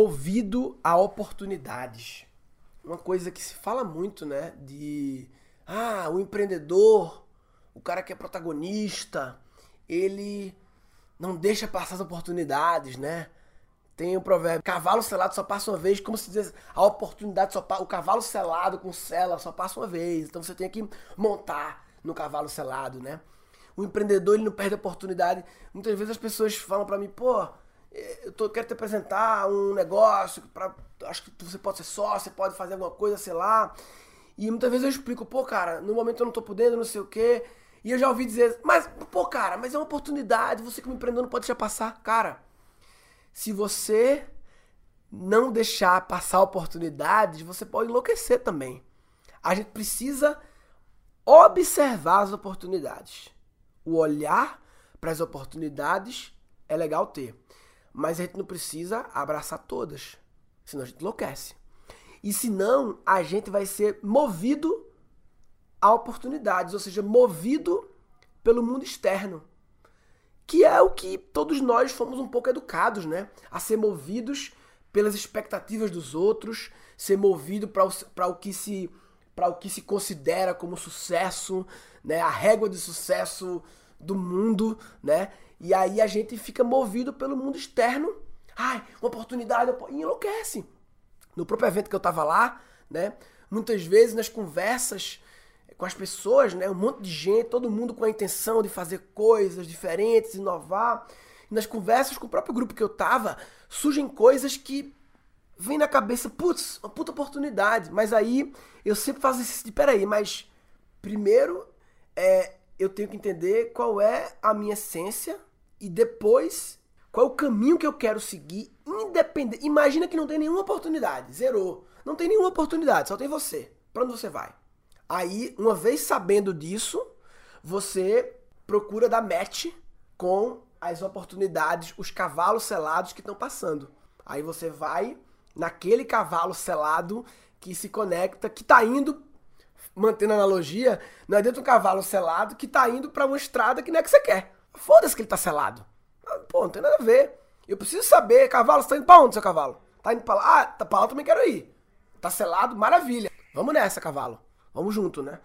movido a oportunidades. Uma coisa que se fala muito, né? De ah, o empreendedor, o cara que é protagonista, ele não deixa passar as oportunidades, né? Tem o provérbio, cavalo selado só passa uma vez, como se diz, a oportunidade só passa, o cavalo selado com sela só passa uma vez. Então você tem que montar no cavalo selado, né? O empreendedor ele não perde a oportunidade. Muitas vezes as pessoas falam para mim, pô, eu tô, quero te apresentar um negócio, pra, acho que você pode ser sócio, você pode fazer alguma coisa, sei lá. E muitas vezes eu explico, pô, cara, no momento eu não tô podendo, não sei o quê. E eu já ouvi dizer, mas, pô, cara, mas é uma oportunidade, você como empreendedor não pode deixar passar. Cara, se você não deixar passar oportunidades, você pode enlouquecer também. A gente precisa observar as oportunidades. O olhar para as oportunidades é legal ter. Mas a gente não precisa abraçar todas. Senão a gente enlouquece. E senão a gente vai ser movido a oportunidades, ou seja, movido pelo mundo externo. Que é o que todos nós fomos um pouco educados, né? A ser movidos pelas expectativas dos outros, ser movido para o, que se para o que se considera como sucesso, né? A régua de sucesso do mundo, né? E aí a gente fica movido pelo mundo externo. Ai, uma oportunidade, e enlouquece. No próprio evento que eu tava lá, né? Muitas vezes nas conversas com as pessoas, né? Um monte de gente, todo mundo com a intenção de fazer coisas diferentes, inovar. E nas conversas com o próprio grupo que eu tava, surgem coisas que vem na cabeça, putz, uma puta oportunidade. Mas aí eu sempre faço esse de, peraí, mas primeiro é, eu tenho que entender qual é a minha essência e depois qual é o caminho que eu quero seguir, independente. Imagina que não tem nenhuma oportunidade, zerou. Não tem nenhuma oportunidade, só tem você. Para onde você vai? Aí, uma vez sabendo disso, você procura dar match com as oportunidades, os cavalos selados que estão passando. Aí você vai naquele cavalo selado que se conecta, que está indo, mantendo a analogia, não é dentro do cavalo selado que está indo para uma estrada que não é que você quer. Foda-se que ele está selado. Ah, pô, não tem nada a ver. Eu preciso saber, cavalo, você tá indo pra onde, seu cavalo? Tá indo pra lá? Ah, tá pra lá eu também quero ir. Tá selado, maravilha. Vamos nessa, cavalo. Vamos junto, né?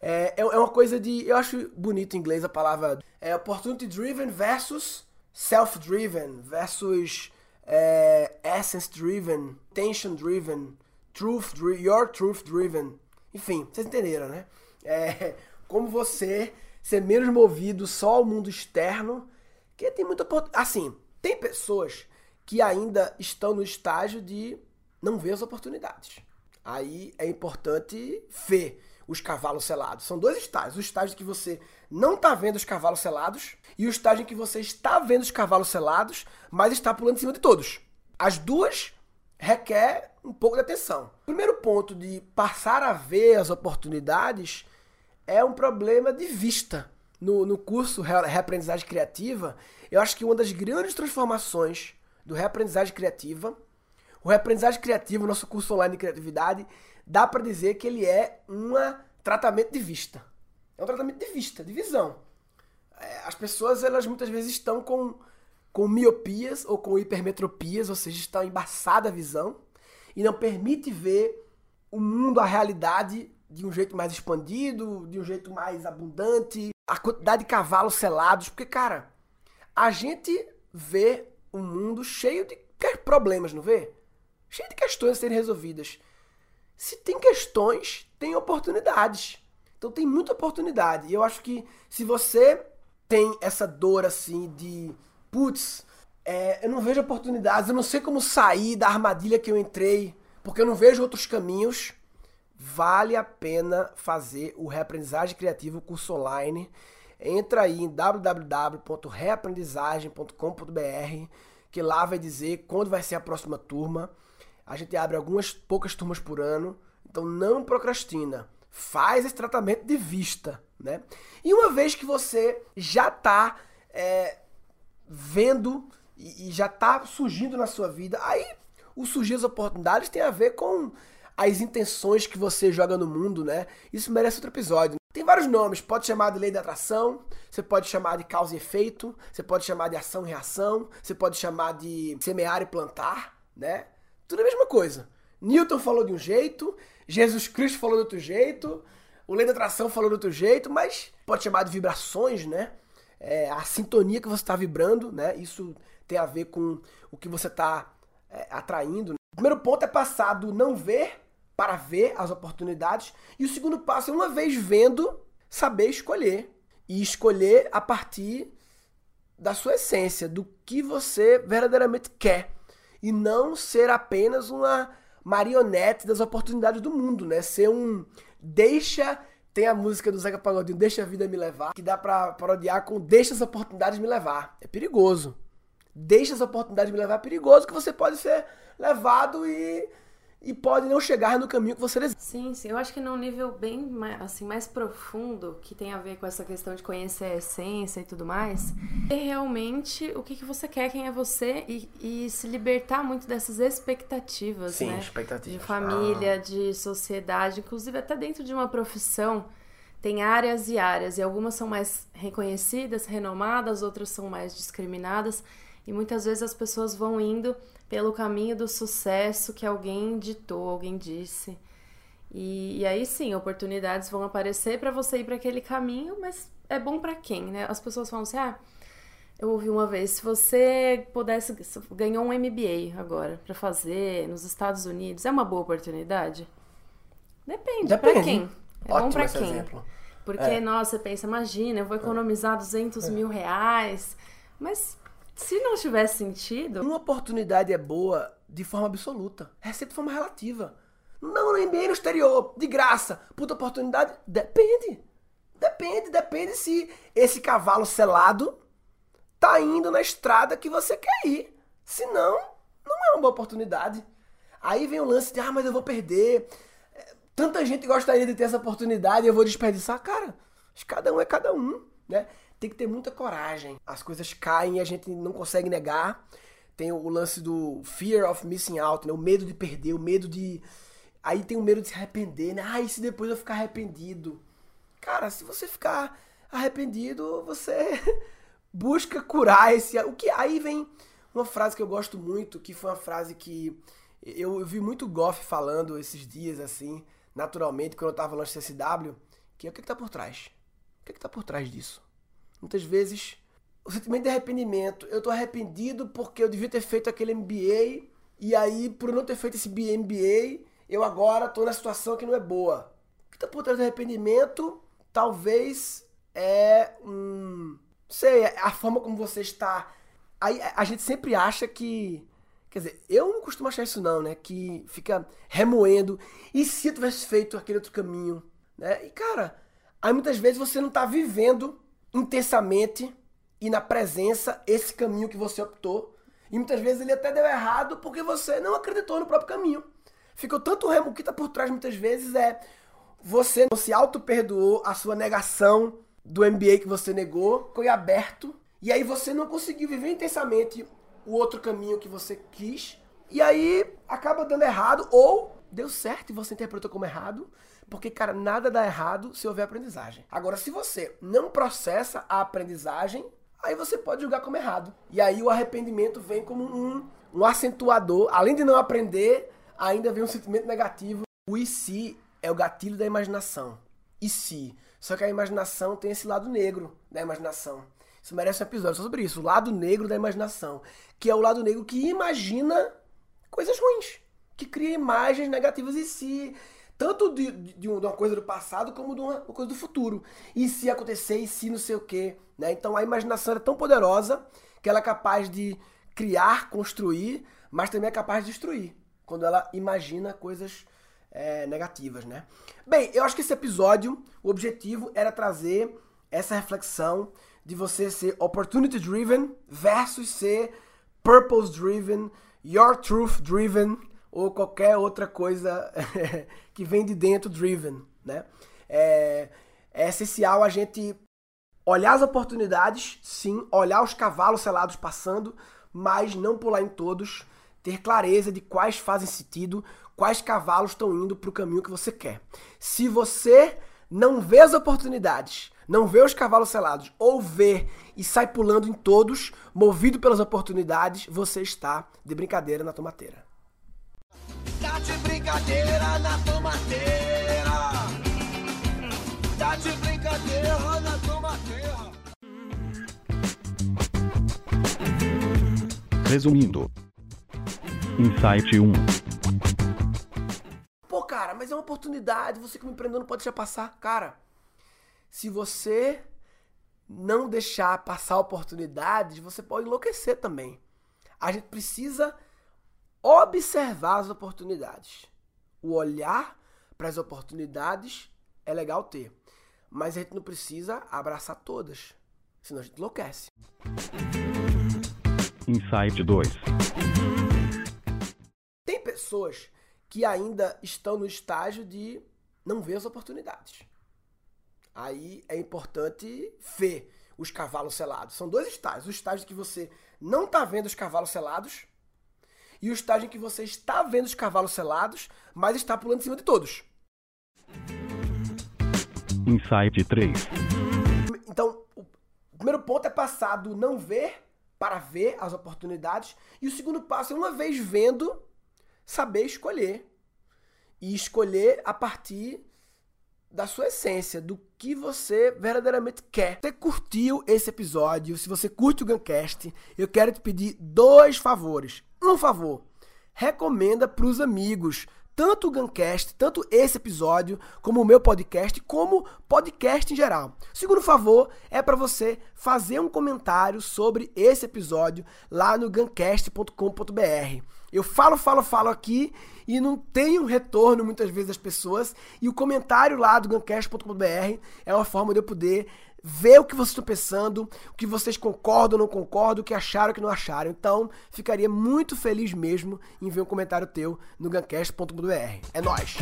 É, é, é uma coisa de. Eu acho bonito em inglês a palavra. É opportunity driven versus self driven versus é, essence driven, tension driven, truth driven, your truth driven. Enfim, vocês entenderam, né? É, como você ser menos movido só ao mundo externo, que tem muita. Assim, tem pessoas que ainda estão no estágio de não ver as oportunidades. Aí é importante ver os cavalos selados. São dois estágios. O estágio que você não está vendo os cavalos selados e o estágio em que você está vendo os cavalos selados, mas está pulando em cima de todos. As duas requer um pouco de atenção. O primeiro ponto de passar a ver as oportunidades é um problema de vista. No, no curso Reaprendizagem Criativa, eu acho que uma das grandes transformações do Reaprendizagem Criativa o reaprendizagem criativa, o nosso curso online de criatividade, dá para dizer que ele é um tratamento de vista. É um tratamento de vista, de visão. É, as pessoas, elas muitas vezes estão com, com miopias ou com hipermetropias, ou seja, estão embaçada a visão e não permite ver o mundo, a realidade de um jeito mais expandido, de um jeito mais abundante, a quantidade de cavalos selados, porque cara, a gente vê um mundo cheio de problemas, não vê? cheio de questões a serem resolvidas. Se tem questões, tem oportunidades. Então tem muita oportunidade. E eu acho que se você tem essa dor assim de putz, é, eu não vejo oportunidades, eu não sei como sair da armadilha que eu entrei, porque eu não vejo outros caminhos, vale a pena fazer o Reaprendizagem Criativa, o curso online. Entra aí em www.reaprendizagem.com.br, que lá vai dizer quando vai ser a próxima turma. A gente abre algumas poucas turmas por ano, então não procrastina. Faz esse tratamento de vista, né? E uma vez que você já está é, vendo e, e já está surgindo na sua vida, aí o surgir as oportunidades tem a ver com as intenções que você joga no mundo, né? Isso merece outro episódio. Tem vários nomes, pode chamar de lei da atração, você pode chamar de causa e efeito, você pode chamar de ação e reação, você pode chamar de semear e plantar, né? Tudo a mesma coisa. Newton falou de um jeito, Jesus Cristo falou de outro jeito, o lei da atração falou de outro jeito, mas pode chamar de vibrações, né? É, a sintonia que você está vibrando, né? Isso tem a ver com o que você está é, atraindo. O primeiro ponto é passar do não ver para ver as oportunidades. E o segundo passo é, uma vez vendo, saber escolher. E escolher a partir da sua essência, do que você verdadeiramente quer. E não ser apenas uma marionete das oportunidades do mundo, né? Ser um deixa tem a música do Zeca Pagodinho, Deixa a Vida Me Levar, que dá pra parodiar com Deixa as oportunidades me levar. É perigoso. Deixa as oportunidades me levar, é perigoso que você pode ser levado e e pode não chegar no caminho que você deseja. Sim, sim. Eu acho que num nível bem assim, mais profundo, que tem a ver com essa questão de conhecer a essência e tudo mais, é realmente o que, que você quer, quem é você e, e se libertar muito dessas expectativas, sim, né? expectativas. De família, ah. de sociedade, inclusive até dentro de uma profissão. Tem áreas e áreas, e algumas são mais reconhecidas, renomadas, outras são mais discriminadas, e muitas vezes as pessoas vão indo pelo caminho do sucesso que alguém ditou, alguém disse. E, e aí sim, oportunidades vão aparecer para você ir para aquele caminho, mas é bom para quem, né? As pessoas falam assim: ah, eu ouvi uma vez, se você pudesse ganhou um MBA agora para fazer nos Estados Unidos, é uma boa oportunidade? Depende, Depende. para quem? É Ótimo bom para quem? Exemplo. Porque, é. nossa, você pensa, imagina, eu vou economizar 200 é. mil reais, mas se não tivesse sentido. Uma oportunidade é boa de forma absoluta. É sempre de forma relativa. Não no MBA no exterior, de graça. Puta oportunidade. Depende. Depende, depende se esse cavalo selado tá indo na estrada que você quer ir. Se não, não é uma boa oportunidade. Aí vem o lance de, ah, mas eu vou perder. Tanta gente gostaria de ter essa oportunidade e eu vou desperdiçar. Cara, cada um é cada um, né? Tem que ter muita coragem. As coisas caem e a gente não consegue negar. Tem o lance do fear of missing out, né? O medo de perder, o medo de. Aí tem o medo de se arrepender, né? Ah, e se depois eu ficar arrependido? Cara, se você ficar arrependido, você busca curar esse. O que aí vem uma frase que eu gosto muito, que foi uma frase que eu, vi muito Goff falando esses dias, assim, naturalmente, quando eu tava no CSW, que é o que, que tá por trás? O que, que tá por trás disso? Muitas vezes, o sentimento de arrependimento. Eu tô arrependido porque eu devia ter feito aquele MBA e aí, por não ter feito esse MBA, eu agora tô na situação que não é boa. O que tá por trás do arrependimento, talvez é um. Não sei, é a forma como você está. Aí a gente sempre acha que. Quer dizer, eu não costumo achar isso não, né? Que fica remoendo. E se eu tivesse feito aquele outro caminho? Né? E cara, aí muitas vezes você não tá vivendo intensamente e na presença esse caminho que você optou. E muitas vezes ele até deu errado porque você não acreditou no próprio caminho. Ficou tanto remo. Que está por trás muitas vezes é você não se auto-perdoou a sua negação do MBA que você negou, foi aberto, e aí você não conseguiu viver intensamente o outro caminho que você quis, e aí acaba dando errado, ou deu certo e você interpretou como errado, porque, cara, nada dá errado se houver aprendizagem. Agora, se você não processa a aprendizagem, aí você pode julgar como errado. E aí o arrependimento vem como um, um acentuador. Além de não aprender, ainda vem um sentimento negativo. O e se é o gatilho da imaginação. E se? Só que a imaginação tem esse lado negro da imaginação. Isso merece um episódio só sobre isso. O lado negro da imaginação. Que é o lado negro que imagina coisas ruins. Que cria imagens negativas e se tanto de, de, uma coisa do passado como de uma, coisa do futuro. E se acontecer, e se não sei o quê. Né? Então a imaginação é tão poderosa que ela é capaz de criar, construir, mas também é capaz de destruir. Quando ela imagina coisas é, negativas, né? Bem, eu acho que esse episódio, o objetivo era trazer essa reflexão de você ser opportunity driven versus ser purpose driven, your truth driven, ou qualquer outra coisa que vem de dentro driven, né? É, é essencial a gente olhar as oportunidades, sim, olhar os cavalos selados passando, mas não pular em todos, ter clareza de quais fazem sentido, quais cavalos estão indo para o caminho que você quer. Se você não vê as oportunidades, não vê os cavalos selados, ou vê e sai pulando em todos, movido pelas oportunidades, você está de brincadeira na tomateira. De brincadeira na tomateira. Tá de brincadeira na tomateira. Resumindo. Insight 1. Pô, cara, mas é uma oportunidade. Você como empreendedor não pode deixar passar. Cara, se você não deixar passar oportunidades, você pode enlouquecer também. A gente precisa observar as oportunidades. O olhar para as oportunidades é legal ter, mas a gente não precisa abraçar todas, senão a gente enlouquece. Insight 2. Tem pessoas que ainda estão no estágio de não ver as oportunidades. Aí é importante ver os cavalos selados. São dois estágios. O estágio que você não está vendo os cavalos selados e o estágio em que você está vendo os cavalos selados, mas está pulando em cima de todos. Insight 3. Então, o primeiro ponto é passar do não ver para ver as oportunidades. E o segundo passo é, uma vez vendo, saber escolher. E escolher a partir da sua essência, do que você verdadeiramente quer. Se você curtiu esse episódio, se você curte o Guncast, eu quero te pedir dois favores. Um favor, recomenda para os amigos, tanto o Guncast, tanto esse episódio, como o meu podcast, como podcast em geral. Segundo favor é para você fazer um comentário sobre esse episódio lá no guncast.com.br. Eu falo, falo, falo aqui e não tenho retorno muitas vezes das pessoas. E o comentário lá do guncast.com.br é uma forma de eu poder ver o que vocês estão pensando, o que vocês concordam ou não concordam, o que acharam ou que não acharam. Então, ficaria muito feliz mesmo em ver um comentário teu no guncast.com.br. É nóis!